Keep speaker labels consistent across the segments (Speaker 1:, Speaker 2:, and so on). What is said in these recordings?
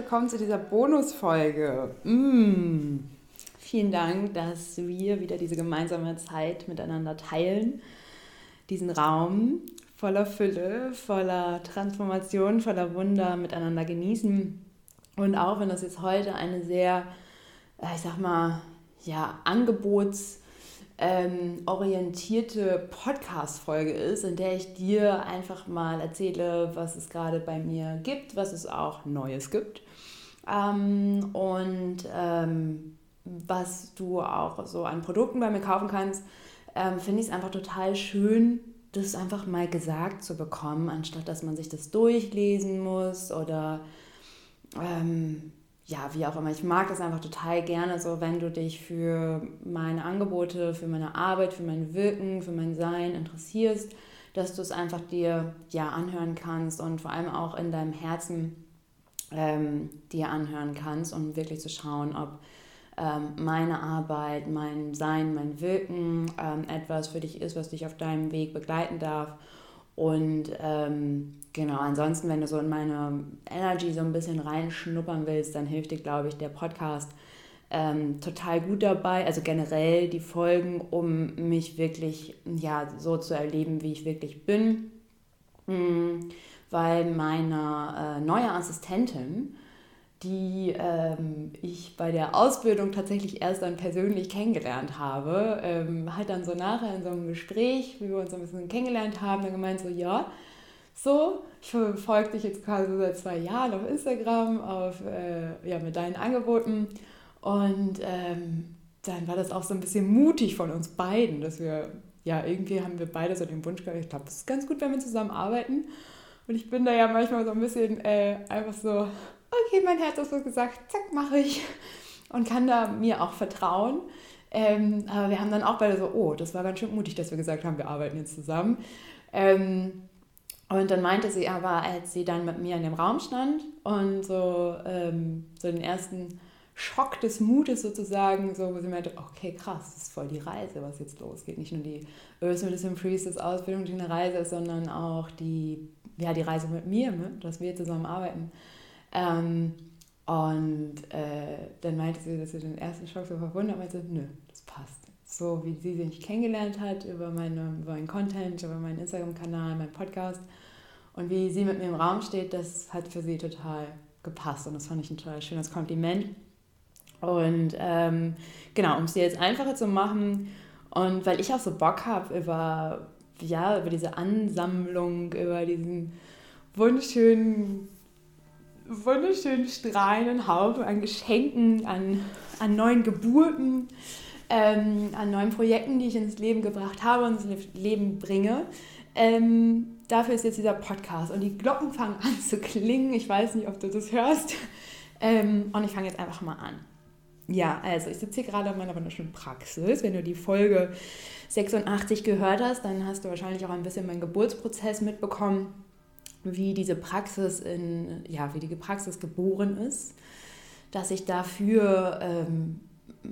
Speaker 1: willkommen zu dieser Bonusfolge. Mm. Vielen Dank, dass wir wieder diese gemeinsame Zeit miteinander teilen. Diesen Raum voller Fülle, voller Transformation, voller Wunder miteinander genießen. Und auch wenn das jetzt heute eine sehr, äh, ich sag mal, ja, Angebots- ähm, Podcast-Folge ist, in der ich dir einfach mal erzähle, was es gerade bei mir gibt, was es auch Neues gibt ähm, und ähm, was du auch so an Produkten bei mir kaufen kannst, ähm, finde ich es einfach total schön, das einfach mal gesagt zu bekommen, anstatt dass man sich das durchlesen muss oder ähm, ja, wie auch immer. Ich mag das einfach total gerne, so wenn du dich für meine Angebote, für meine Arbeit, für mein Wirken, für mein Sein interessierst, dass du es einfach dir ja anhören kannst und vor allem auch in deinem Herzen ähm, dir anhören kannst, um wirklich zu schauen, ob ähm, meine Arbeit, mein Sein, mein Wirken ähm, etwas für dich ist, was dich auf deinem Weg begleiten darf und ähm, genau, ansonsten, wenn du so in meine Energy so ein bisschen reinschnuppern willst, dann hilft dir, glaube ich, der Podcast ähm, total gut dabei. Also generell die Folgen, um mich wirklich ja, so zu erleben, wie ich wirklich bin. Mhm, weil meine äh, neue Assistentin, die ähm, ich bei der Ausbildung tatsächlich erst dann persönlich kennengelernt habe, ähm, hat dann so nachher in so einem Gespräch, wie wir uns so ein bisschen kennengelernt haben, dann gemeint so, ja, so, ich verfolge dich jetzt quasi seit zwei Jahren auf Instagram, auf, äh, ja, mit deinen Angeboten. Und ähm, dann war das auch so ein bisschen mutig von uns beiden, dass wir, ja, irgendwie haben wir beide so den Wunsch gehabt, ich glaube, das ist ganz gut, wenn wir zusammen arbeiten und ich bin da ja manchmal so ein bisschen äh, einfach so, okay, mein Herz hat so gesagt, zack, mache ich. Und kann da mir auch vertrauen. Ähm, aber wir haben dann auch beide so, oh, das war ganz schön mutig, dass wir gesagt haben, wir arbeiten jetzt zusammen. Ähm, und dann meinte sie aber, als sie dann mit mir in dem Raum stand und so, ähm, so den ersten Schock des Mutes sozusagen, so, wo sie meinte, okay, krass, das ist voll die Reise, was jetzt losgeht. Nicht nur die Earth Medicine Priestess Ausbildung, die eine Reise ist, sondern auch die, ja, die Reise mit mir, ne? dass wir zusammen arbeiten. Ähm, und äh, dann meinte sie, dass sie den ersten Schock so verwundert und meinte, nö, das passt. So wie sie sich kennengelernt hat über, meine, über meinen Content, über meinen Instagram-Kanal, meinen Podcast und wie sie mit mir im Raum steht, das hat für sie total gepasst und das fand ich ein total schönes Kompliment. Und ähm, genau, um es dir jetzt einfacher zu machen und weil ich auch so Bock habe über, ja, über diese Ansammlung, über diesen wunderschönen wunderschönen strahlenden Haufen an Geschenken, an, an neuen Geburten, ähm, an neuen Projekten, die ich ins Leben gebracht habe und ins Leben bringe. Ähm, dafür ist jetzt dieser Podcast und die Glocken fangen an zu klingen. Ich weiß nicht, ob du das hörst. Ähm, und ich fange jetzt einfach mal an. Ja, also ich sitze hier gerade in meiner wunderschönen Praxis. Wenn du die Folge 86 gehört hast, dann hast du wahrscheinlich auch ein bisschen meinen Geburtsprozess mitbekommen wie diese Praxis in, ja, wie die Praxis geboren ist, dass ich dafür ähm,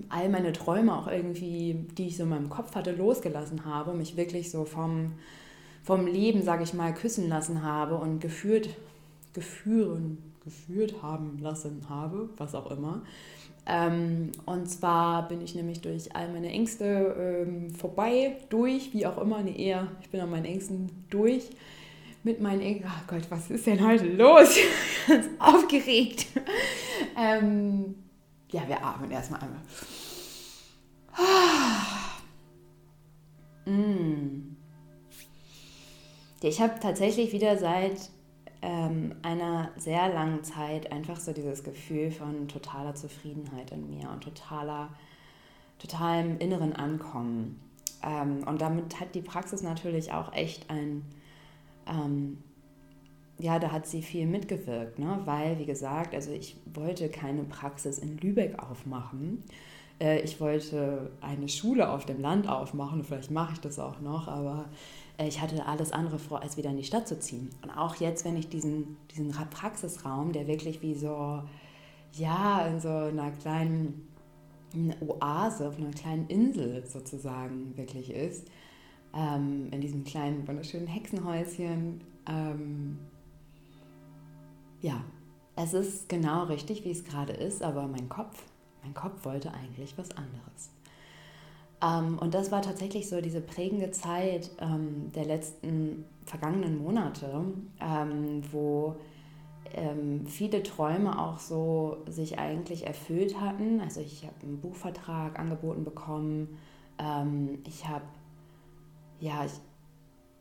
Speaker 1: all meine Träume auch irgendwie, die ich so in meinem Kopf hatte, losgelassen habe, mich wirklich so vom, vom Leben, sage ich mal, küssen lassen habe und geführt, geführen, geführt haben lassen habe, was auch immer. Ähm, und zwar bin ich nämlich durch all meine Ängste ähm, vorbei, durch, wie auch immer, nee, eher, ich bin an meinen Ängsten durch mit meinen Ängsten. Oh Gott, was ist denn heute los? Ganz aufgeregt. Ähm, ja, wir atmen erstmal einmal. Mm. Ich habe tatsächlich wieder seit ähm, einer sehr langen Zeit einfach so dieses Gefühl von totaler Zufriedenheit in mir und totaler, totalem inneren Ankommen. Ähm, und damit hat die Praxis natürlich auch echt ein ähm, ja, da hat sie viel mitgewirkt, ne? weil, wie gesagt, also ich wollte keine Praxis in Lübeck aufmachen. Äh, ich wollte eine Schule auf dem Land aufmachen, vielleicht mache ich das auch noch, aber äh, ich hatte alles andere vor, als wieder in die Stadt zu ziehen. Und auch jetzt, wenn ich diesen, diesen Praxisraum, der wirklich wie so, ja, in so einer kleinen Oase, auf einer kleinen Insel sozusagen wirklich ist, ähm, in diesem kleinen, wunderschönen Hexenhäuschen. Ähm, ja, es ist genau richtig, wie es gerade ist, aber mein Kopf, mein Kopf wollte eigentlich was anderes. Ähm, und das war tatsächlich so diese prägende Zeit ähm, der letzten vergangenen Monate, ähm, wo ähm, viele Träume auch so sich eigentlich erfüllt hatten. Also ich habe einen Buchvertrag angeboten bekommen. Ähm, ich habe ja, ich,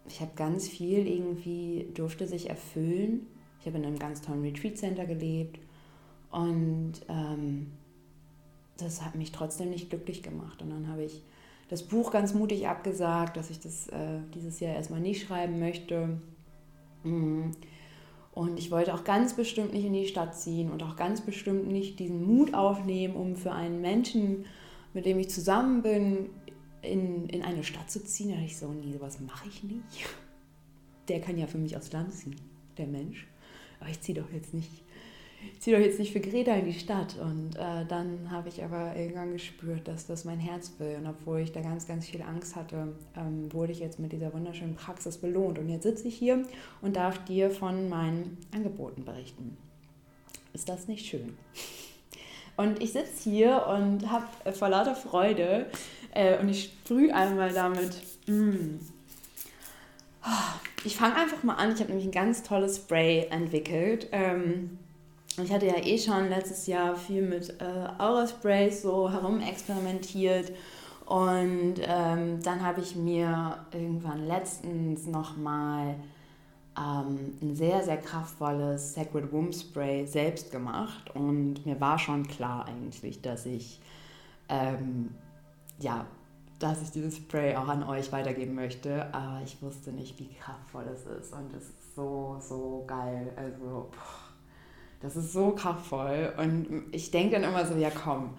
Speaker 1: ich habe ganz viel irgendwie durfte sich erfüllen. Ich habe in einem ganz tollen Retreat Center gelebt und ähm, das hat mich trotzdem nicht glücklich gemacht. Und dann habe ich das Buch ganz mutig abgesagt, dass ich das äh, dieses Jahr erstmal nicht schreiben möchte. Mhm. Und ich wollte auch ganz bestimmt nicht in die Stadt ziehen und auch ganz bestimmt nicht diesen Mut aufnehmen, um für einen Menschen, mit dem ich zusammen bin, in, in eine Stadt zu ziehen. Da dachte ich so, nee, sowas mache ich nicht. Der kann ja für mich aufs Land ziehen, der Mensch. Aber ich ziehe doch jetzt nicht ich ziehe doch jetzt nicht für Greta in die Stadt. Und äh, dann habe ich aber irgendwann gespürt, dass das mein Herz will. Und obwohl ich da ganz, ganz viel Angst hatte, ähm, wurde ich jetzt mit dieser wunderschönen Praxis belohnt. Und jetzt sitze ich hier und darf dir von meinen Angeboten berichten. Ist das nicht schön? Und ich sitze hier und habe äh, vor lauter Freude äh, und ich sprühe einmal damit. Mm. Ich fange einfach mal an. Ich habe nämlich ein ganz tolles Spray entwickelt. Ähm, ich hatte ja eh schon letztes Jahr viel mit äh, Aura-Sprays so herumexperimentiert. Und ähm, dann habe ich mir irgendwann letztens nochmal ähm, ein sehr, sehr kraftvolles Sacred Womb Spray selbst gemacht. Und mir war schon klar eigentlich, dass ich, ähm, ja, dass ich dieses Spray auch an euch weitergeben möchte. Aber ich wusste nicht, wie kraftvoll es ist. Und es ist so, so geil. Also, boah das ist so kraftvoll. Und ich denke dann immer so, ja komm,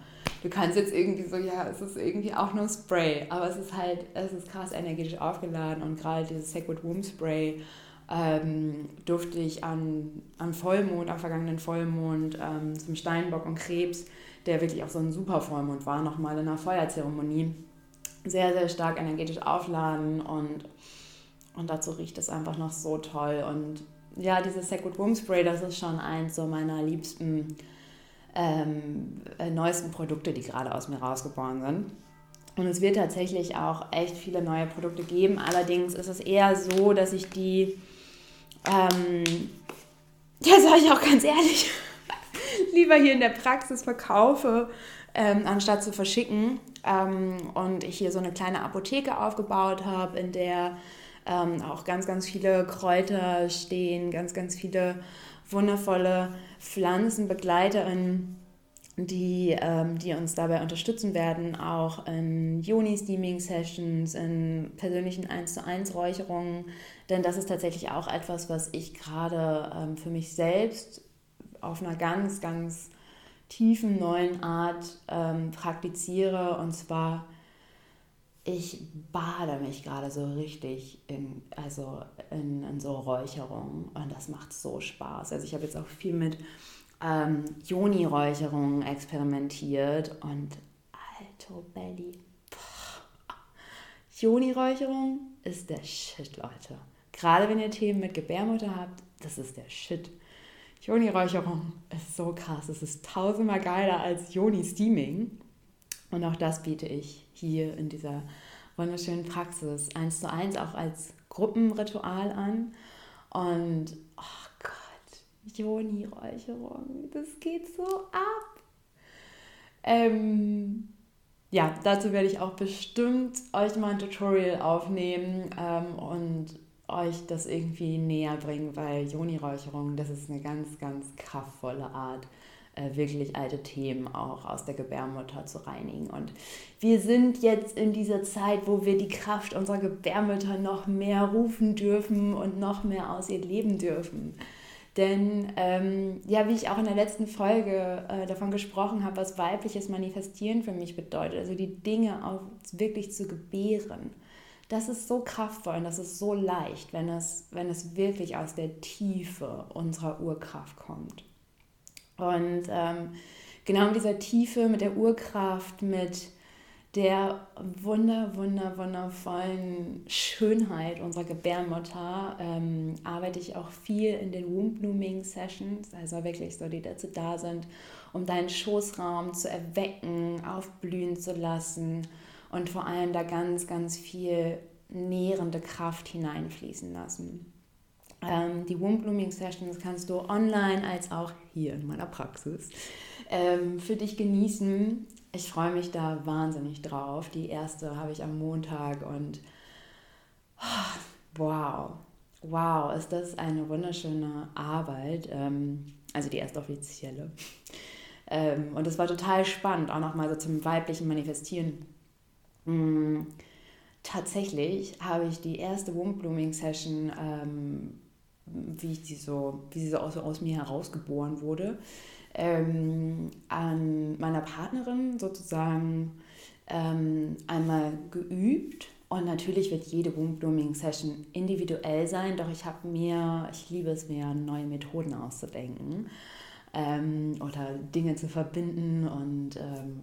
Speaker 1: du kannst jetzt irgendwie so, ja, es ist irgendwie auch nur Spray, aber es ist halt, es ist krass energetisch aufgeladen. Und gerade dieses Sacred Womb Spray ähm, durfte ich an, am Vollmond, am vergangenen Vollmond ähm, zum Steinbock und Krebs, der wirklich auch so ein super Vollmond war, nochmal in einer Feuerzeremonie, sehr, sehr stark energetisch aufladen. Und, und dazu riecht es einfach noch so toll. Und ja, dieses Sacred Womb Spray, das ist schon eins so meiner liebsten, ähm, äh, neuesten Produkte, die gerade aus mir rausgeboren sind. Und es wird tatsächlich auch echt viele neue Produkte geben. Allerdings ist es eher so, dass ich die, ähm, ja, sage ich auch ganz ehrlich, lieber hier in der Praxis verkaufe, ähm, anstatt zu verschicken. Ähm, und ich hier so eine kleine Apotheke aufgebaut habe, in der ähm, auch ganz, ganz viele Kräuter stehen, ganz, ganz viele wundervolle Pflanzenbegleiterinnen, die, ähm, die uns dabei unterstützen werden, auch in Juni-Steaming-Sessions, in persönlichen 1 zu 1 Räucherungen, denn das ist tatsächlich auch etwas, was ich gerade ähm, für mich selbst auf einer ganz, ganz tiefen neuen Art ähm, praktiziere. Und zwar ich bade mich gerade so richtig in, also in, in so Räucherungen und das macht so Spaß. Also ich habe jetzt auch viel mit ähm, Joni-Räucherungen experimentiert und alto Belly. Joni-Räucherung ist der Shit, Leute. Gerade wenn ihr Themen mit Gebärmutter habt, das ist der Shit. Joni-Räucherung ist so krass. Es ist tausendmal geiler als Joni-Steaming. Und auch das biete ich hier in dieser wunderschönen Praxis eins zu eins auch als Gruppenritual an. Und oh Gott, Joni-Räucherung, das geht so ab. Ähm, ja, dazu werde ich auch bestimmt euch mal ein Tutorial aufnehmen ähm, und euch das irgendwie näher bringen, weil Joni-Räucherung, das ist eine ganz, ganz kraftvolle Art, äh, wirklich alte Themen auch aus der Gebärmutter zu reinigen. Und wir sind jetzt in dieser Zeit, wo wir die Kraft unserer Gebärmutter noch mehr rufen dürfen und noch mehr aus ihr leben dürfen. Denn ähm, ja, wie ich auch in der letzten Folge äh, davon gesprochen habe, was weibliches Manifestieren für mich bedeutet, also die Dinge auch wirklich zu gebären, das ist so kraftvoll und das ist so leicht, wenn es, wenn es wirklich aus der Tiefe unserer Urkraft kommt. Und ähm, genau in dieser Tiefe mit der Urkraft, mit der wunder, wunder, wundervollen Schönheit unserer Gebärmutter ähm, arbeite ich auch viel in den Womb Blooming Sessions, also wirklich so, die dazu da sind, um deinen Schoßraum zu erwecken, aufblühen zu lassen und vor allem da ganz, ganz viel nährende Kraft hineinfließen lassen. Ähm, die Womb Blooming Sessions kannst du online als auch hier in meiner Praxis ähm, für dich genießen. Ich freue mich da wahnsinnig drauf. Die erste habe ich am Montag und oh, wow, wow, ist das eine wunderschöne Arbeit. Ähm, also die erste offizielle. Ähm, und es war total spannend, auch nochmal so zum weiblichen Manifestieren. Mm, tatsächlich habe ich die erste Womb Blooming Session, ähm, wie, ich die so, wie sie so aus, aus mir herausgeboren wurde, ähm, an meiner Partnerin sozusagen ähm, einmal geübt. Und natürlich wird jede Womb Blooming Session individuell sein, doch ich habe mir, ich liebe es mir, neue Methoden auszudenken ähm, oder Dinge zu verbinden und ähm,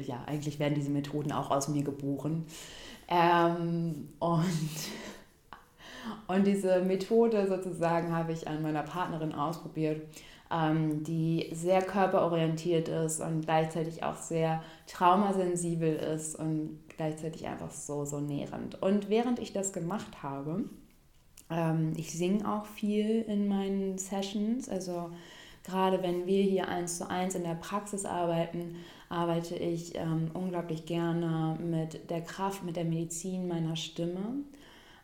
Speaker 1: ja, eigentlich werden diese Methoden auch aus mir geboren. Ähm, und, und diese Methode sozusagen habe ich an meiner Partnerin ausprobiert ähm, die sehr körperorientiert ist und gleichzeitig auch sehr traumasensibel ist und gleichzeitig einfach so, so nährend. Und während ich das gemacht habe, ähm, ich singe auch viel in meinen Sessions, also gerade wenn wir hier eins zu eins in der Praxis arbeiten, arbeite ich ähm, unglaublich gerne mit der Kraft, mit der Medizin meiner Stimme.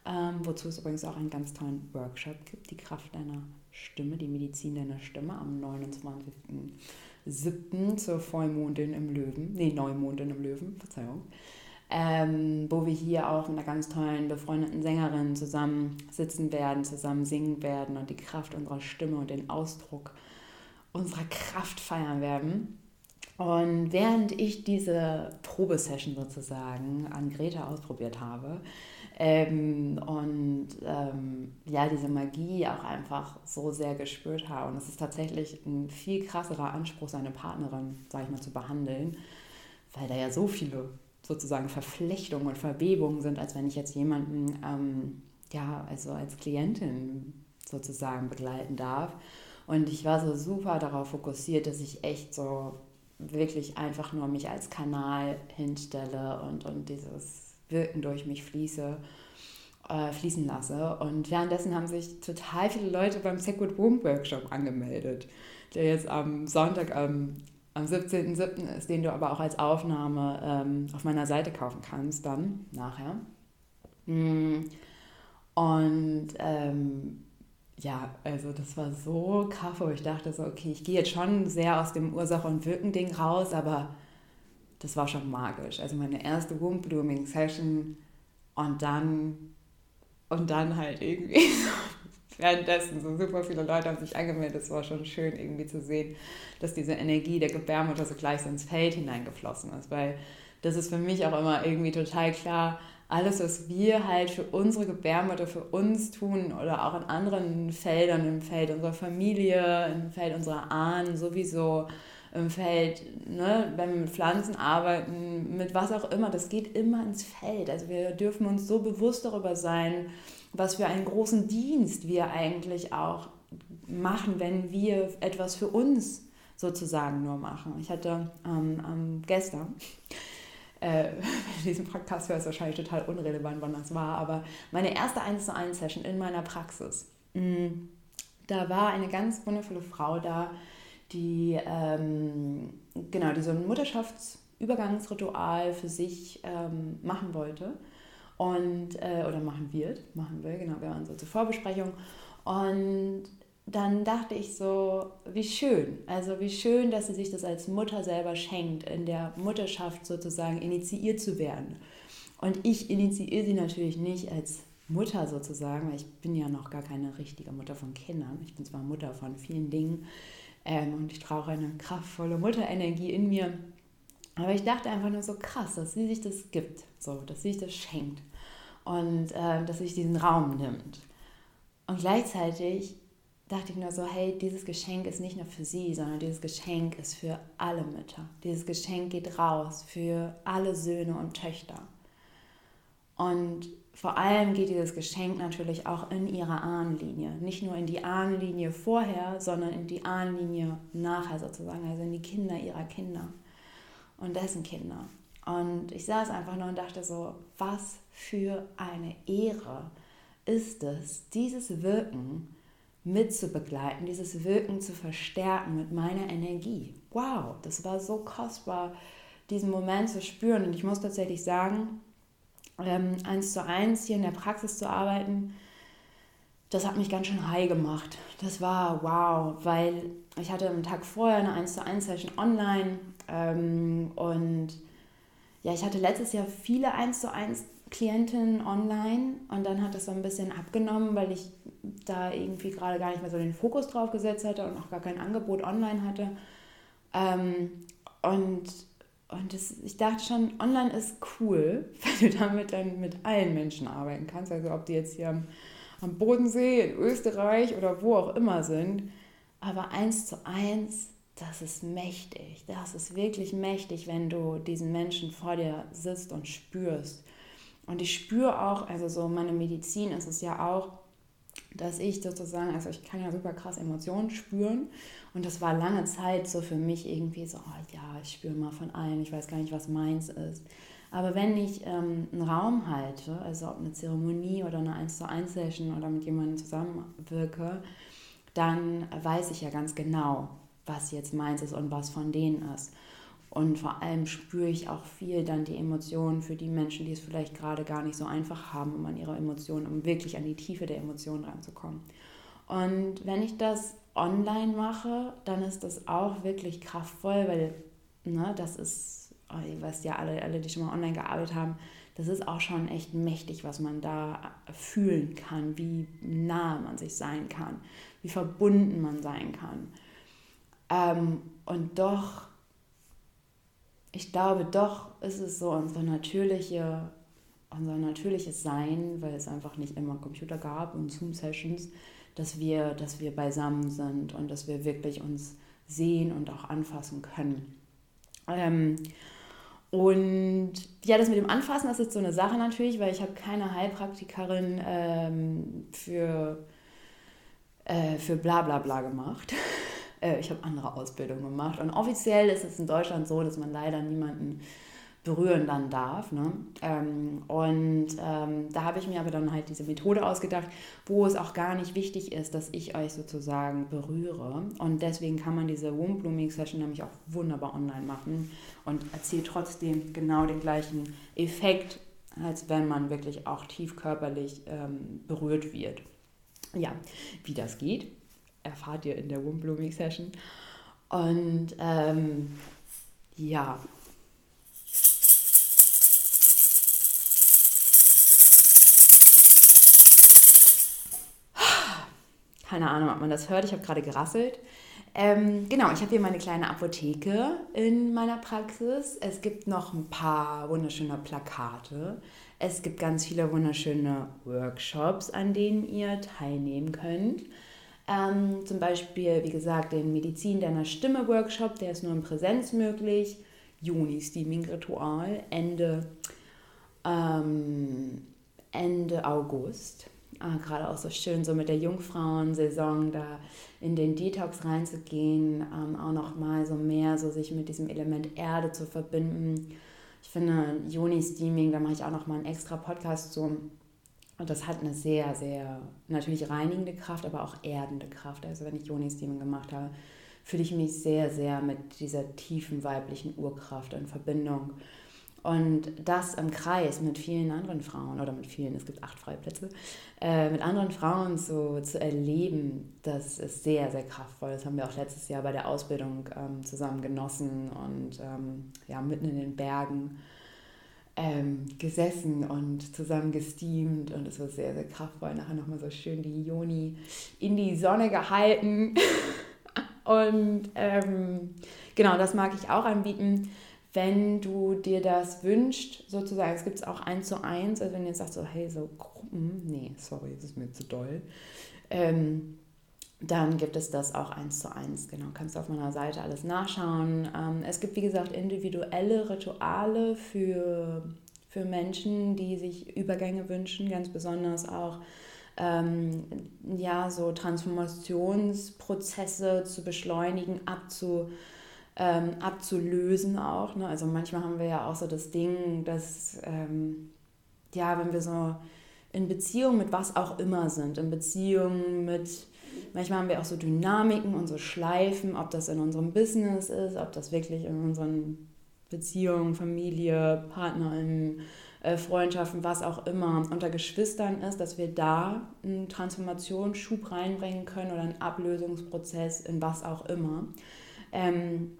Speaker 1: Ähm, wozu es übrigens auch einen ganz tollen Workshop gibt, die Kraft deiner Stimme, die Medizin deiner Stimme am 29.07. zur Vollmondin im Löwen, nee, Neumondin im Löwen, Verzeihung, ähm, wo wir hier auch mit einer ganz tollen befreundeten Sängerin zusammen sitzen werden, zusammen singen werden und die Kraft unserer Stimme und den Ausdruck unserer Kraft feiern werden. Und während ich diese Probesession sozusagen an Greta ausprobiert habe, ähm, und ähm, ja, diese Magie auch einfach so sehr gespürt habe. Und es ist tatsächlich ein viel krasserer Anspruch, seine Partnerin, sage ich mal, zu behandeln, weil da ja so viele sozusagen Verflechtungen und Verwebungen sind, als wenn ich jetzt jemanden, ähm, ja, also als Klientin sozusagen begleiten darf. Und ich war so super darauf fokussiert, dass ich echt so wirklich einfach nur mich als Kanal hinstelle und, und dieses Wirken durch mich fließe, äh, fließen lasse. Und währenddessen haben sich total viele Leute beim Sacred Womb Workshop angemeldet, der jetzt am Sonntag ähm, am 17.07. ist, den du aber auch als Aufnahme ähm, auf meiner Seite kaufen kannst, dann nachher. Mm. Und ähm, ja, also das war so krass, ich dachte so, okay, ich gehe jetzt schon sehr aus dem Ursache- und Wirken-Ding raus, aber das war schon magisch. Also meine erste Womb Blooming Session und dann und dann halt irgendwie währenddessen so super viele Leute haben sich angemeldet. Es war schon schön irgendwie zu sehen, dass diese Energie der Gebärmutter so gleich so ins Feld hineingeflossen ist, weil das ist für mich auch immer irgendwie total klar, alles, was wir halt für unsere Gebärmutter, für uns tun oder auch in anderen Feldern, im Feld unserer Familie, im Feld unserer Ahnen sowieso, im Feld, ne, wenn wir mit Pflanzen arbeiten, mit was auch immer, das geht immer ins Feld. Also wir dürfen uns so bewusst darüber sein, was für einen großen Dienst wir eigentlich auch machen, wenn wir etwas für uns sozusagen nur machen. Ich hatte ähm, ähm, gestern, äh, diesen Podcast hörst wahrscheinlich total unrelevant, wann das war, aber meine erste 1 zu 1 Session in meiner Praxis. Mm, da war eine ganz wundervolle Frau da, die, ähm, genau, die so ein Mutterschaftsübergangsritual für sich ähm, machen wollte und, äh, oder machen wird, machen will, genau, wir waren so zur Vorbesprechung und dann dachte ich so, wie schön, also wie schön, dass sie sich das als Mutter selber schenkt, in der Mutterschaft sozusagen initiiert zu werden. Und ich initiiere sie natürlich nicht als Mutter sozusagen, weil ich bin ja noch gar keine richtige Mutter von Kindern. Ich bin zwar Mutter von vielen Dingen, ähm, und ich brauche eine kraftvolle Mutterenergie in mir. Aber ich dachte einfach nur so krass, dass sie sich das gibt, so, dass sie sich das schenkt und äh, dass sie sich diesen Raum nimmt. Und gleichzeitig dachte ich nur so, hey, dieses Geschenk ist nicht nur für sie, sondern dieses Geschenk ist für alle Mütter. Dieses Geschenk geht raus für alle Söhne und Töchter. Und vor allem geht dieses Geschenk natürlich auch in ihre Ahnenlinie. Nicht nur in die Ahnenlinie vorher, sondern in die Ahnenlinie nachher sozusagen, also in die Kinder ihrer Kinder und dessen Kinder. Und ich saß einfach nur und dachte so, was für eine Ehre ist es, dieses Wirken mitzubegleiten, dieses Wirken zu verstärken mit meiner Energie. Wow, das war so kostbar, diesen Moment zu spüren. Und ich muss tatsächlich sagen, eins zu eins hier in der Praxis zu arbeiten, das hat mich ganz schön high gemacht. Das war wow, weil ich hatte am Tag vorher eine 1 zu 1 Session online ähm, und ja, ich hatte letztes Jahr viele 1 zu 1 Klientinnen online und dann hat das so ein bisschen abgenommen, weil ich da irgendwie gerade gar nicht mehr so den Fokus drauf gesetzt hatte und auch gar kein Angebot online hatte. Ähm, und und das, ich dachte schon, online ist cool, weil du damit dann mit allen Menschen arbeiten kannst. Also ob die jetzt hier am, am Bodensee, in Österreich oder wo auch immer sind. Aber eins zu eins, das ist mächtig. Das ist wirklich mächtig, wenn du diesen Menschen vor dir sitzt und spürst. Und ich spüre auch, also so meine Medizin ist es ja auch, dass ich sozusagen, also ich kann ja super krass Emotionen spüren und das war lange Zeit so für mich irgendwie so, oh ja, ich spüre mal von allen, ich weiß gar nicht, was meins ist. Aber wenn ich ähm, einen Raum halte, also ob eine Zeremonie oder eine 1 zu 1 Session oder mit jemandem zusammenwirke, dann weiß ich ja ganz genau, was jetzt meins ist und was von denen ist. Und vor allem spüre ich auch viel dann die Emotionen für die Menschen, die es vielleicht gerade gar nicht so einfach haben, um an ihre Emotionen, um wirklich an die Tiefe der Emotionen ranzukommen. Und wenn ich das online mache, dann ist das auch wirklich kraftvoll, weil ne, das ist, oh, ihr wisst ja alle, alle, die schon mal online gearbeitet haben, das ist auch schon echt mächtig, was man da fühlen kann, wie nah man sich sein kann, wie verbunden man sein kann. Ähm, und doch ich glaube, doch ist es so unsere natürliche, unser natürliches Sein, weil es einfach nicht immer Computer gab und Zoom-Sessions, dass wir, dass wir beisammen sind und dass wir wirklich uns sehen und auch anfassen können. Ähm, und ja, das mit dem Anfassen, das ist so eine Sache natürlich, weil ich habe keine Heilpraktikerin ähm, für, äh, für bla bla bla gemacht. Äh, ich habe andere Ausbildungen gemacht. Und offiziell ist es in Deutschland so, dass man leider niemanden berühren dann darf. Ne? Ähm, und ähm, da habe ich mir aber dann halt diese Methode ausgedacht, wo es auch gar nicht wichtig ist, dass ich euch sozusagen berühre. Und deswegen kann man diese Womb Blooming Session nämlich auch wunderbar online machen und erzielt trotzdem genau den gleichen Effekt, als wenn man wirklich auch tief körperlich ähm, berührt wird. Ja, wie das geht, erfahrt ihr in der Womb Blooming Session. Und ähm, ja. Keine Ahnung, ob man das hört. Ich habe gerade gerasselt. Ähm, genau, ich habe hier meine kleine Apotheke in meiner Praxis. Es gibt noch ein paar wunderschöne Plakate. Es gibt ganz viele wunderschöne Workshops, an denen ihr teilnehmen könnt. Ähm, zum Beispiel, wie gesagt, den Medizin deiner Stimme Workshop, der ist nur in Präsenz möglich. Juni-Steaming-Ritual, Ende, ähm, Ende August. Ah, Gerade auch so schön, so mit der Jungfrauensaison da in den Detox reinzugehen, ähm, auch nochmal so mehr so sich mit diesem Element Erde zu verbinden. Ich finde, Juni-Steaming, da mache ich auch nochmal einen extra Podcast zu und das hat eine sehr, sehr natürlich reinigende Kraft, aber auch erdende Kraft. Also wenn ich Joni-Steaming gemacht habe, fühle ich mich sehr, sehr mit dieser tiefen weiblichen Urkraft in Verbindung. Und das im Kreis mit vielen anderen Frauen, oder mit vielen, es gibt acht Freiplätze, äh, mit anderen Frauen so zu erleben, das ist sehr, sehr kraftvoll. Das haben wir auch letztes Jahr bei der Ausbildung ähm, zusammen genossen und ähm, ja, mitten in den Bergen ähm, gesessen und zusammen gesteamt und es war sehr, sehr kraftvoll. Nachher nochmal so schön die Joni in die Sonne gehalten. und ähm, genau, das mag ich auch anbieten. Wenn du dir das wünschst, sozusagen, es gibt es auch eins zu eins, also wenn du jetzt sagst so, hey, so Gruppen, nee, sorry, das ist mir zu doll. Ähm, dann gibt es das auch eins zu eins. Genau, kannst du auf meiner Seite alles nachschauen. Ähm, es gibt, wie gesagt, individuelle Rituale für, für Menschen, die sich Übergänge wünschen, ganz besonders auch ähm, ja, so Transformationsprozesse zu beschleunigen, abzu, ähm, abzulösen auch. Ne? Also manchmal haben wir ja auch so das Ding, dass, ähm, ja, wenn wir so in Beziehung mit was auch immer sind, in Beziehung mit Manchmal haben wir auch so Dynamiken und so Schleifen, ob das in unserem Business ist, ob das wirklich in unseren Beziehungen, Familie, Partnerinnen, äh, Freundschaften, was auch immer, unter Geschwistern ist, dass wir da einen Transformationsschub reinbringen können oder einen Ablösungsprozess in was auch immer. Ähm,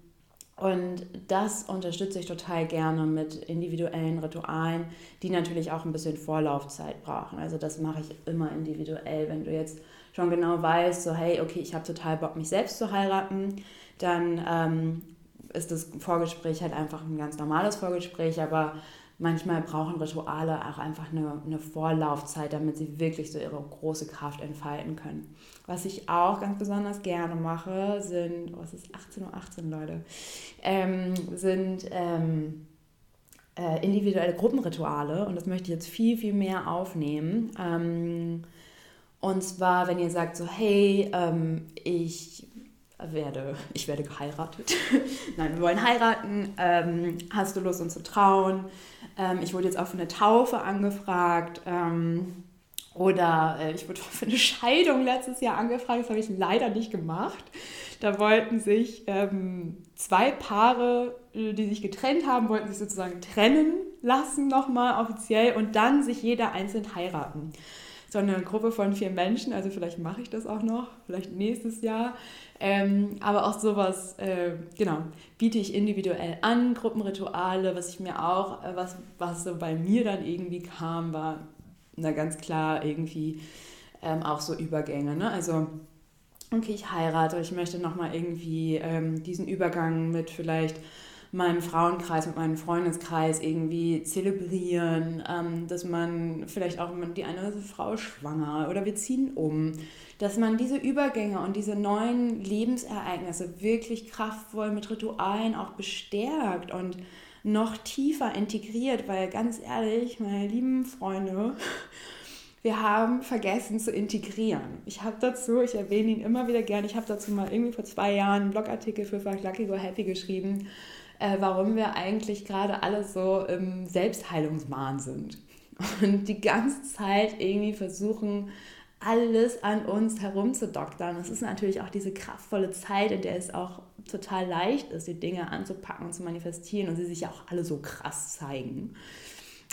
Speaker 1: und das unterstütze ich total gerne mit individuellen Ritualen, die natürlich auch ein bisschen Vorlaufzeit brauchen. Also das mache ich immer individuell. Wenn du jetzt schon genau weißt, so hey, okay, ich habe total Bock, mich selbst zu heiraten, dann ähm, ist das Vorgespräch halt einfach ein ganz normales Vorgespräch, aber manchmal brauchen Rituale auch einfach eine, eine Vorlaufzeit, damit sie wirklich so ihre große Kraft entfalten können. Was ich auch ganz besonders gerne mache, sind, was ist 18.18 Uhr, 18, Leute, ähm, sind ähm, äh, individuelle Gruppenrituale und das möchte ich jetzt viel, viel mehr aufnehmen. Ähm, und zwar, wenn ihr sagt so, hey, ähm, ich werde, ich werde geheiratet. Nein, wir wollen heiraten. Ähm, hast du Lust, uns zu trauen? Ähm, ich wurde jetzt auch für eine Taufe angefragt. Ähm, oder äh, ich wurde für eine Scheidung letztes Jahr angefragt. Das habe ich leider nicht gemacht. Da wollten sich ähm, zwei Paare, äh, die sich getrennt haben, wollten sich sozusagen trennen lassen nochmal offiziell und dann sich jeder einzeln heiraten sondern eine Gruppe von vier Menschen. Also vielleicht mache ich das auch noch, vielleicht nächstes Jahr. Ähm, aber auch sowas, äh, genau, biete ich individuell an, Gruppenrituale, was ich mir auch, äh, was, was so bei mir dann irgendwie kam, war na ganz klar irgendwie ähm, auch so Übergänge. Ne? Also okay, ich heirate, ich möchte nochmal irgendwie ähm, diesen Übergang mit vielleicht meinem Frauenkreis, mit meinem Freundeskreis irgendwie zelebrieren, ähm, dass man vielleicht auch die eine Frau schwanger oder wir ziehen um, dass man diese Übergänge und diese neuen Lebensereignisse wirklich kraftvoll mit Ritualen auch bestärkt und noch tiefer integriert, weil ganz ehrlich, meine lieben Freunde, wir haben vergessen zu integrieren. Ich habe dazu, ich erwähne ihn immer wieder gern, ich habe dazu mal irgendwie vor zwei Jahren einen Blogartikel für Fuck Lucky Go Happy geschrieben, äh, warum wir eigentlich gerade alle so im Selbstheilungswahn sind und die ganze Zeit irgendwie versuchen, alles an uns herumzudoktern. Es ist natürlich auch diese kraftvolle Zeit, in der es auch total leicht ist, die Dinge anzupacken und zu manifestieren und sie sich auch alle so krass zeigen.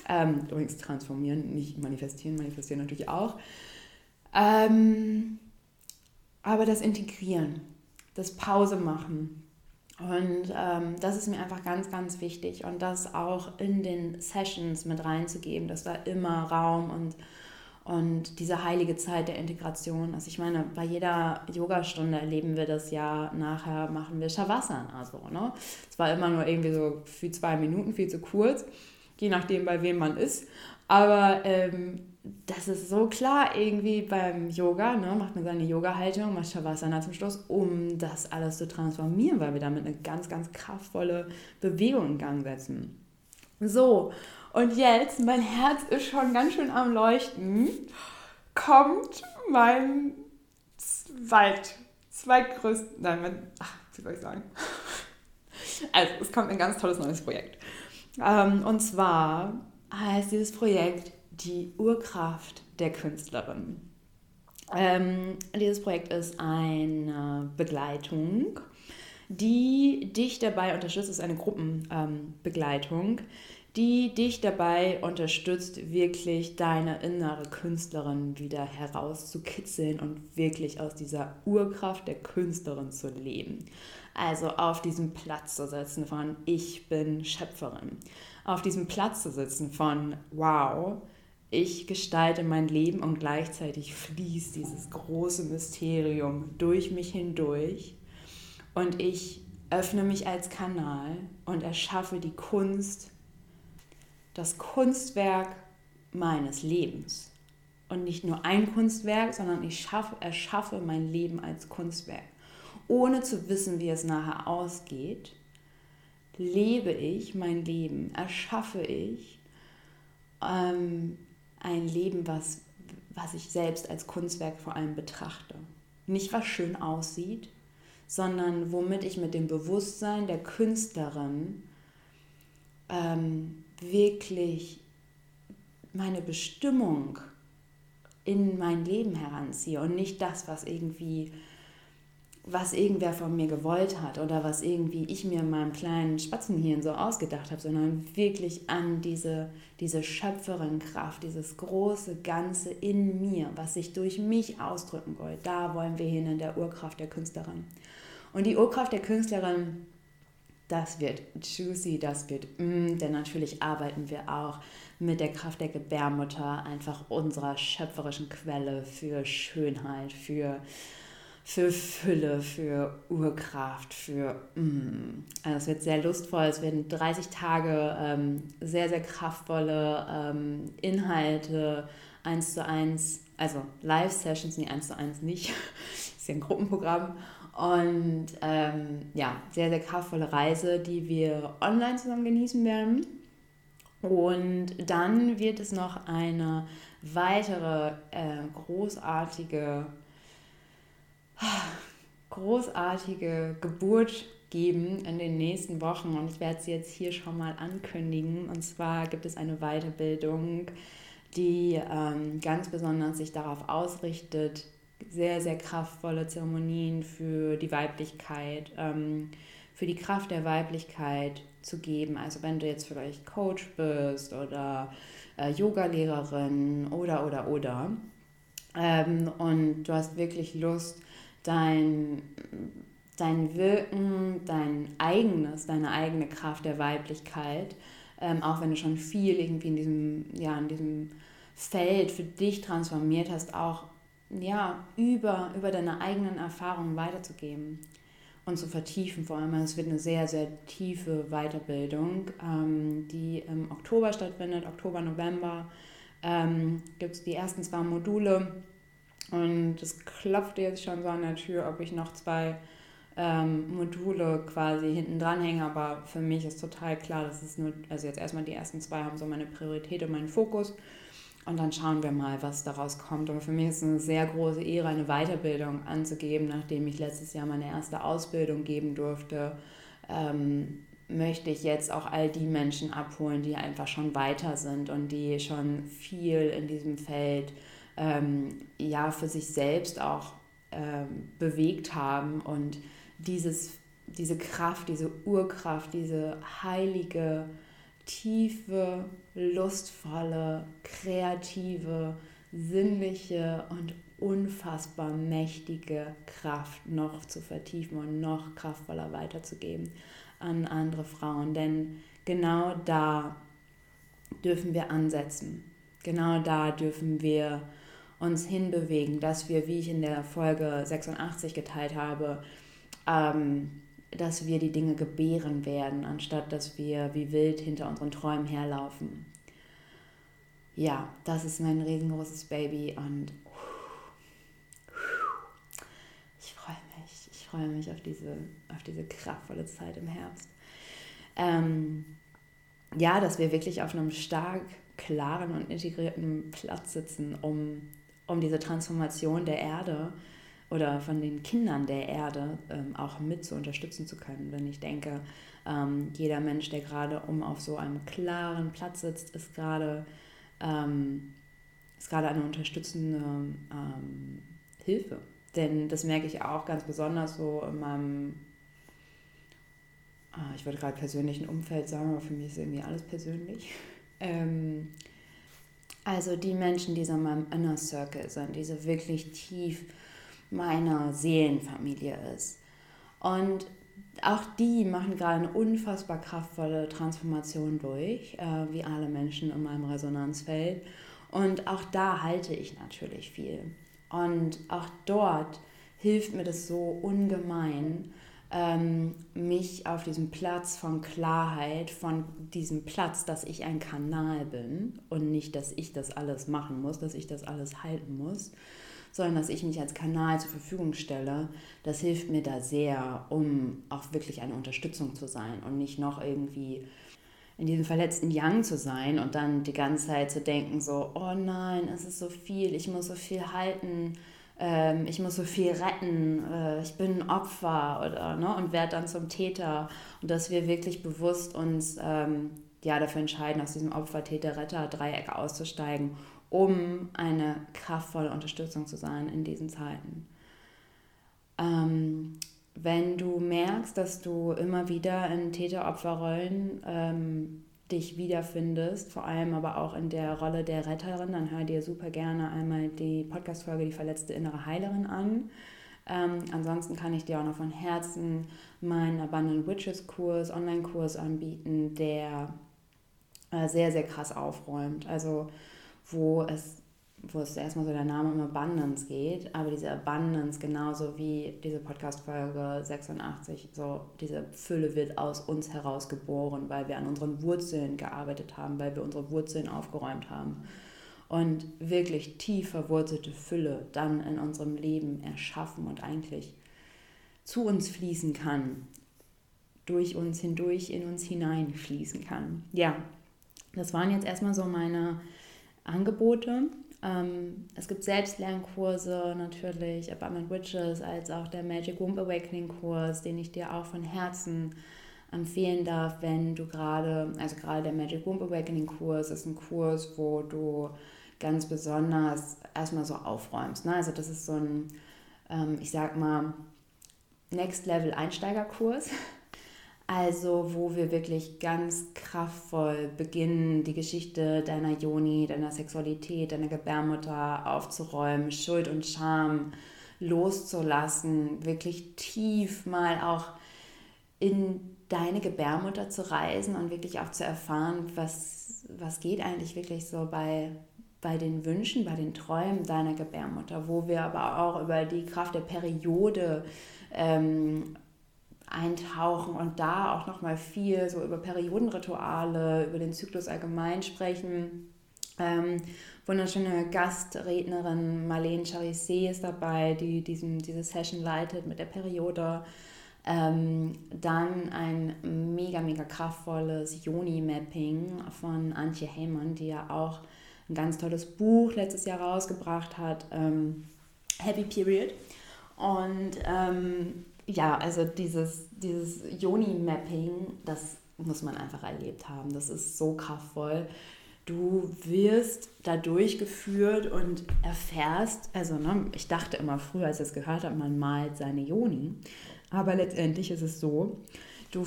Speaker 1: Ähm, übrigens transformieren, nicht manifestieren, manifestieren natürlich auch. Ähm, aber das Integrieren, das Pause machen, und ähm, das ist mir einfach ganz, ganz wichtig und das auch in den Sessions mit reinzugeben, dass da immer Raum und, und diese heilige Zeit der Integration ist. Ich meine, bei jeder Yogastunde erleben wir das ja, nachher machen wir Shavasana. Also, ne? Es war immer nur irgendwie so für zwei Minuten, viel zu kurz, je nachdem, bei wem man ist. Aber ähm, das ist so klar irgendwie beim Yoga, ne? macht man seine Yoga-Haltung, macht Shavasana zum Schluss, um das alles zu transformieren, weil wir damit eine ganz, ganz kraftvolle Bewegung in Gang setzen. So, und jetzt, mein Herz ist schon ganz schön am Leuchten, kommt mein zweit, zweitgrößten, nein, mein, ach, wie soll ich sagen? Also, es kommt ein ganz tolles neues Projekt. Ähm, und zwar heißt dieses Projekt die Urkraft der Künstlerin. Ähm, dieses Projekt ist eine Begleitung, die dich dabei unterstützt, ist eine Gruppenbegleitung, ähm, die dich dabei unterstützt, wirklich deine innere Künstlerin wieder herauszukitzeln und wirklich aus dieser Urkraft der Künstlerin zu leben. Also auf diesem Platz zu setzen von Ich bin Schöpferin. Auf diesem Platz zu sitzen von Wow, ich gestalte mein Leben und gleichzeitig fließt dieses große Mysterium durch mich hindurch und ich öffne mich als Kanal und erschaffe die Kunst, das Kunstwerk meines Lebens. und nicht nur ein Kunstwerk, sondern ich schaffe, erschaffe mein Leben als Kunstwerk. Ohne zu wissen, wie es nachher ausgeht, lebe ich mein Leben, erschaffe ich ähm, ein Leben, was, was ich selbst als Kunstwerk vor allem betrachte. Nicht was schön aussieht, sondern womit ich mit dem Bewusstsein der Künstlerin ähm, wirklich meine Bestimmung in mein Leben heranziehe und nicht das, was irgendwie was irgendwer von mir gewollt hat oder was irgendwie ich mir in meinem kleinen Spatzenhirn so ausgedacht habe, sondern wirklich an diese, diese Schöpferin-Kraft, dieses große Ganze in mir, was sich durch mich ausdrücken will. Da wollen wir hin in der Urkraft der Künstlerin. Und die Urkraft der Künstlerin, das wird juicy, das wird mm, denn natürlich arbeiten wir auch mit der Kraft der Gebärmutter, einfach unserer schöpferischen Quelle für Schönheit, für für Fülle, für Urkraft, für... Mm. Also es wird sehr lustvoll, es werden 30 Tage ähm, sehr, sehr kraftvolle ähm, Inhalte, eins zu eins, also Live-Sessions, nee, eins zu eins nicht, ist ja ein Gruppenprogramm. Und ähm, ja, sehr, sehr kraftvolle Reise, die wir online zusammen genießen werden. Und dann wird es noch eine weitere äh, großartige großartige Geburt geben in den nächsten Wochen und ich werde sie jetzt hier schon mal ankündigen. Und zwar gibt es eine Weiterbildung, die ähm, ganz besonders sich darauf ausrichtet, sehr, sehr kraftvolle Zeremonien für die Weiblichkeit, ähm, für die Kraft der Weiblichkeit zu geben. Also wenn du jetzt vielleicht Coach bist oder äh, Yoga-Lehrerin oder, oder, oder. Ähm, und du hast wirklich Lust, dein, dein Wirken, dein eigenes, deine eigene Kraft der Weiblichkeit, ähm, auch wenn du schon viel irgendwie in diesem, ja, in diesem Feld für dich transformiert hast, auch ja, über, über deine eigenen Erfahrungen weiterzugeben und zu vertiefen. Vor allem, es wird eine sehr, sehr tiefe Weiterbildung, ähm, die im Oktober stattfindet, Oktober, November. Ähm, Gibt es die ersten zwei Module und es klopft jetzt schon so an der Tür, ob ich noch zwei ähm, Module quasi hinten dran hänge. Aber für mich ist total klar, dass es nur, also jetzt erstmal die ersten zwei haben so meine Priorität und meinen Fokus. Und dann schauen wir mal, was daraus kommt. Aber für mich ist es eine sehr große Ehre, eine Weiterbildung anzugeben, nachdem ich letztes Jahr meine erste Ausbildung geben durfte. Ähm, möchte ich jetzt auch all die Menschen abholen, die einfach schon weiter sind und die schon viel in diesem Feld ähm, ja für sich selbst auch ähm, bewegt haben und dieses, diese Kraft, diese Urkraft, diese heilige, tiefe, lustvolle, kreative, sinnliche und unfassbar mächtige Kraft noch zu vertiefen und noch kraftvoller weiterzugeben an andere Frauen. Denn genau da dürfen wir ansetzen. Genau da dürfen wir uns hinbewegen, dass wir, wie ich in der Folge 86 geteilt habe, ähm, dass wir die Dinge gebären werden, anstatt dass wir wie wild hinter unseren Träumen herlaufen. Ja, das ist mein riesengroßes Baby und ich freue mich, ich freue mich auf diese, auf diese kraftvolle Zeit im Herbst. Ähm, ja, dass wir wirklich auf einem stark klaren und integrierten Platz sitzen, um um diese Transformation der Erde oder von den Kindern der Erde ähm, auch mit zu unterstützen zu können. Denn ich denke, ähm, jeder Mensch, der gerade um auf so einem klaren Platz sitzt, ist gerade ähm, ist gerade eine unterstützende ähm, Hilfe. Denn das merke ich auch ganz besonders so in meinem, ah, ich wollte gerade persönlichen Umfeld sagen, aber für mich ist irgendwie alles persönlich. Also die Menschen, die so in meinem Inner Circle sind, die so wirklich tief meiner Seelenfamilie ist. Und auch die machen gerade eine unfassbar kraftvolle Transformation durch, äh, wie alle Menschen in meinem Resonanzfeld. Und auch da halte ich natürlich viel. Und auch dort hilft mir das so ungemein, ähm, mich auf diesem Platz von Klarheit, von diesem Platz, dass ich ein Kanal bin und nicht, dass ich das alles machen muss, dass ich das alles halten muss, sondern dass ich mich als Kanal zur Verfügung stelle, das hilft mir da sehr, um auch wirklich eine Unterstützung zu sein und nicht noch irgendwie in diesem verletzten Yang zu sein und dann die ganze Zeit zu denken, so, oh nein, es ist so viel, ich muss so viel halten, ähm, ich muss so viel retten, äh, ich bin ein Opfer oder, ne, und werde dann zum Täter. Und dass wir wirklich bewusst uns ähm, ja, dafür entscheiden, aus diesem Opfer-Täter-Retter-Dreieck auszusteigen, um eine kraftvolle Unterstützung zu sein in diesen Zeiten. Ähm, wenn du merkst, dass du immer wieder in Täter-Opfer-Rollen ähm, dich wiederfindest, vor allem aber auch in der Rolle der Retterin, dann hör dir super gerne einmal die Podcast-Folge Die verletzte innere Heilerin an. Ähm, ansonsten kann ich dir auch noch von Herzen meinen Abundant Witches Kurs, Online-Kurs anbieten, der äh, sehr, sehr krass aufräumt. Also wo es wo es erstmal so der Name um Abundance geht, aber diese Abundance genauso wie diese Podcast-Folge 86, so diese Fülle wird aus uns heraus geboren, weil wir an unseren Wurzeln gearbeitet haben, weil wir unsere Wurzeln aufgeräumt haben und wirklich tief verwurzelte Fülle dann in unserem Leben erschaffen und eigentlich zu uns fließen kann, durch uns hindurch in uns hineinfließen kann. Ja, das waren jetzt erstmal so meine Angebote. Ähm, es gibt Selbstlernkurse natürlich, Abundant Witches, als auch der Magic Womb Awakening Kurs, den ich dir auch von Herzen empfehlen darf, wenn du gerade, also gerade der Magic Womb Awakening Kurs ist ein Kurs, wo du ganz besonders erstmal so aufräumst. Ne? Also das ist so ein, ähm, ich sag mal, Next Level Einsteigerkurs also, wo wir wirklich ganz kraftvoll beginnen, die Geschichte deiner Joni, deiner Sexualität, deiner Gebärmutter aufzuräumen, Schuld und Scham loszulassen, wirklich tief mal auch in deine Gebärmutter zu reisen und wirklich auch zu erfahren, was, was geht eigentlich wirklich so bei, bei den Wünschen, bei den Träumen deiner Gebärmutter, wo wir aber auch über die Kraft der Periode ähm, eintauchen und da auch noch mal viel so über Periodenrituale, über den Zyklus allgemein sprechen. Ähm, wunderschöne Gastrednerin Marlene Charissé ist dabei, die diesen, diese Session leitet mit der Periode. Ähm, dann ein mega, mega kraftvolles Yoni-Mapping von Antje Heymann, die ja auch ein ganz tolles Buch letztes Jahr rausgebracht hat, ähm, Happy Period. Und ähm, ja, also dieses, dieses Yoni-Mapping, das muss man einfach erlebt haben. Das ist so kraftvoll. Du wirst da durchgeführt und erfährst, also ne, ich dachte immer früher, als ich das gehört habe, man malt seine Yoni. Aber letztendlich ist es so, du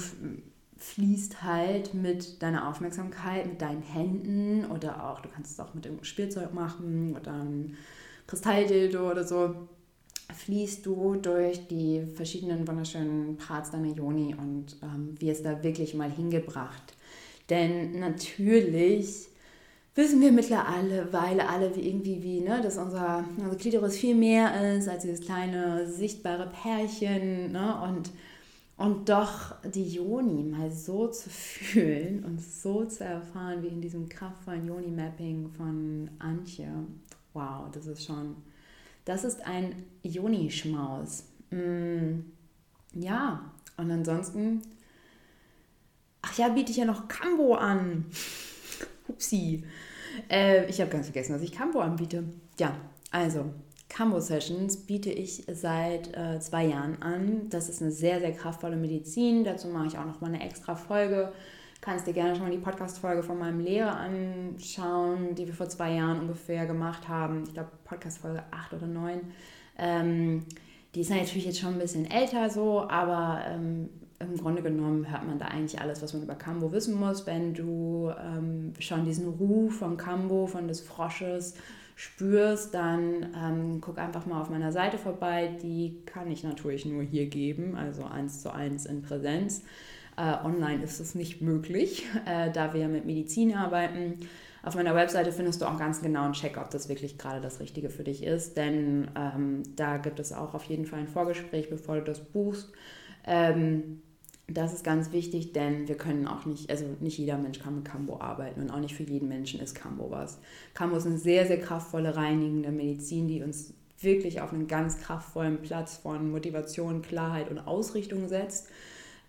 Speaker 1: fließt halt mit deiner Aufmerksamkeit, mit deinen Händen oder auch, du kannst es auch mit irgendeinem Spielzeug machen oder einem Kristalldildo oder so fließt du durch die verschiedenen wunderschönen Parts deiner Joni und ähm, wirst da wirklich mal hingebracht. Denn natürlich wissen wir mittlerweile alle wie irgendwie wie, ne, dass unser, unser Klitoris viel mehr ist als dieses kleine sichtbare Pärchen ne, und, und doch die Joni mal so zu fühlen und so zu erfahren wie in diesem kraftvollen Joni-Mapping von Antje. Wow, das ist schon das ist ein Joni-Schmaus. Mm, ja, und ansonsten, ach ja, biete ich ja noch Cambo an. Hupsi. Äh, ich habe ganz vergessen, dass ich Cambo anbiete. Ja, also Cambo Sessions biete ich seit äh, zwei Jahren an. Das ist eine sehr, sehr kraftvolle Medizin. Dazu mache ich auch noch mal eine extra Folge kannst dir gerne schon mal die Podcast-Folge von meinem Lehrer anschauen, die wir vor zwei Jahren ungefähr gemacht haben. Ich glaube, Podcast-Folge 8 oder 9. Ähm, die ist natürlich jetzt schon ein bisschen älter so, aber ähm, im Grunde genommen hört man da eigentlich alles, was man über Cambo wissen muss. Wenn du ähm, schon diesen Ruf von Cambo, von des Frosches spürst, dann ähm, guck einfach mal auf meiner Seite vorbei. Die kann ich natürlich nur hier geben, also eins zu eins in Präsenz. Äh, online ist es nicht möglich, äh, da wir mit Medizin arbeiten. Auf meiner Webseite findest du auch ganz genau einen Check, ob das wirklich gerade das Richtige für dich ist, denn ähm, da gibt es auch auf jeden Fall ein Vorgespräch, bevor du das buchst. Ähm, das ist ganz wichtig, denn wir können auch nicht, also nicht jeder Mensch kann mit Cambo arbeiten und auch nicht für jeden Menschen ist Cambo was. Cambo ist eine sehr, sehr kraftvolle, reinigende Medizin, die uns wirklich auf einen ganz kraftvollen Platz von Motivation, Klarheit und Ausrichtung setzt.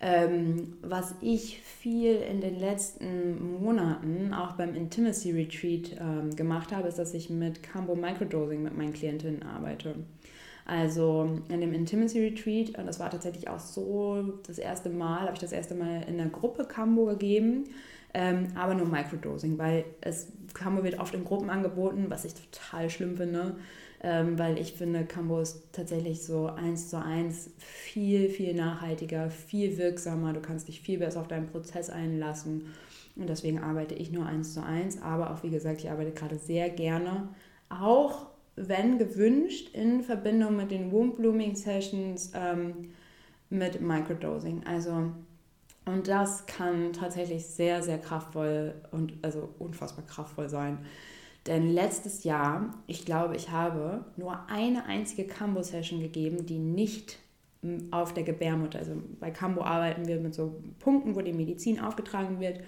Speaker 1: Ähm, was ich viel in den letzten Monaten auch beim Intimacy Retreat ähm, gemacht habe, ist, dass ich mit Cambo Microdosing mit meinen Klientinnen arbeite. Also in dem Intimacy Retreat, und das war tatsächlich auch so das erste Mal, habe ich das erste Mal in einer Gruppe Cambo gegeben, ähm, aber nur Microdosing, weil es Cambo wird oft in Gruppen angeboten, was ich total schlimm finde, ähm, weil ich finde, Cambo ist tatsächlich so eins zu eins viel, viel nachhaltiger, viel wirksamer, du kannst dich viel besser auf deinen Prozess einlassen und deswegen arbeite ich nur eins zu eins, aber auch wie gesagt, ich arbeite gerade sehr gerne auch wenn gewünscht, in Verbindung mit den Womb Blooming Sessions ähm, mit Microdosing. Also, und das kann tatsächlich sehr, sehr kraftvoll und also unfassbar kraftvoll sein. Denn letztes Jahr, ich glaube, ich habe nur eine einzige Cambo-Session gegeben, die nicht auf der Gebärmutter, also bei Cambo arbeiten wir mit so Punkten, wo die Medizin aufgetragen wird.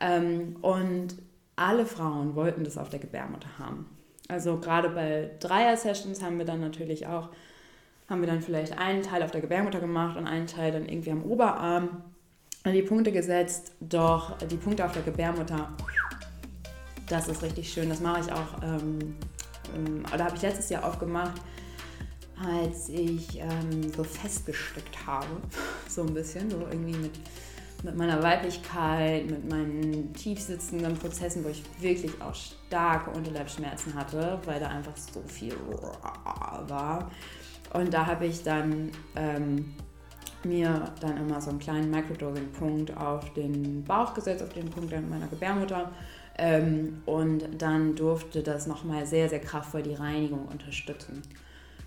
Speaker 1: Ähm, und alle Frauen wollten das auf der Gebärmutter haben. Also gerade bei Dreier-Sessions haben wir dann natürlich auch, haben wir dann vielleicht einen Teil auf der Gebärmutter gemacht und einen Teil dann irgendwie am Oberarm die Punkte gesetzt. Doch die Punkte auf der Gebärmutter, das ist richtig schön. Das mache ich auch, ähm, ähm, oder habe ich letztes Jahr auch gemacht, als ich ähm, so festgesteckt habe. So ein bisschen, so irgendwie mit mit meiner Weiblichkeit, mit meinen tiefsitzenden Prozessen, wo ich wirklich auch starke Unterleibsschmerzen hatte, weil da einfach so viel war. Und da habe ich dann ähm, mir dann immer so einen kleinen Microdosing-Punkt auf den Bauch gesetzt, auf den Punkt meiner Gebärmutter. Ähm, und dann durfte das nochmal sehr, sehr kraftvoll die Reinigung unterstützen.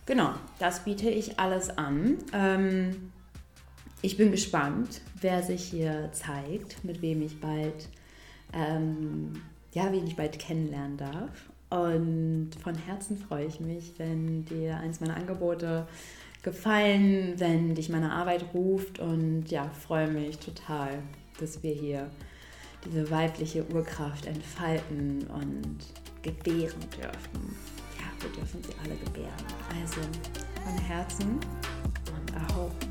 Speaker 1: Genau, das biete ich alles an. Ähm, ich bin gespannt, wer sich hier zeigt, mit wem ich bald, ähm, ja, wen ich bald kennenlernen darf. Und von Herzen freue ich mich, wenn dir eins meiner Angebote gefallen, wenn dich meine Arbeit ruft und ja, freue mich total, dass wir hier diese weibliche Urkraft entfalten und gebären dürfen. Ja, wir dürfen sie alle gebären. Also von Herzen und erhoben.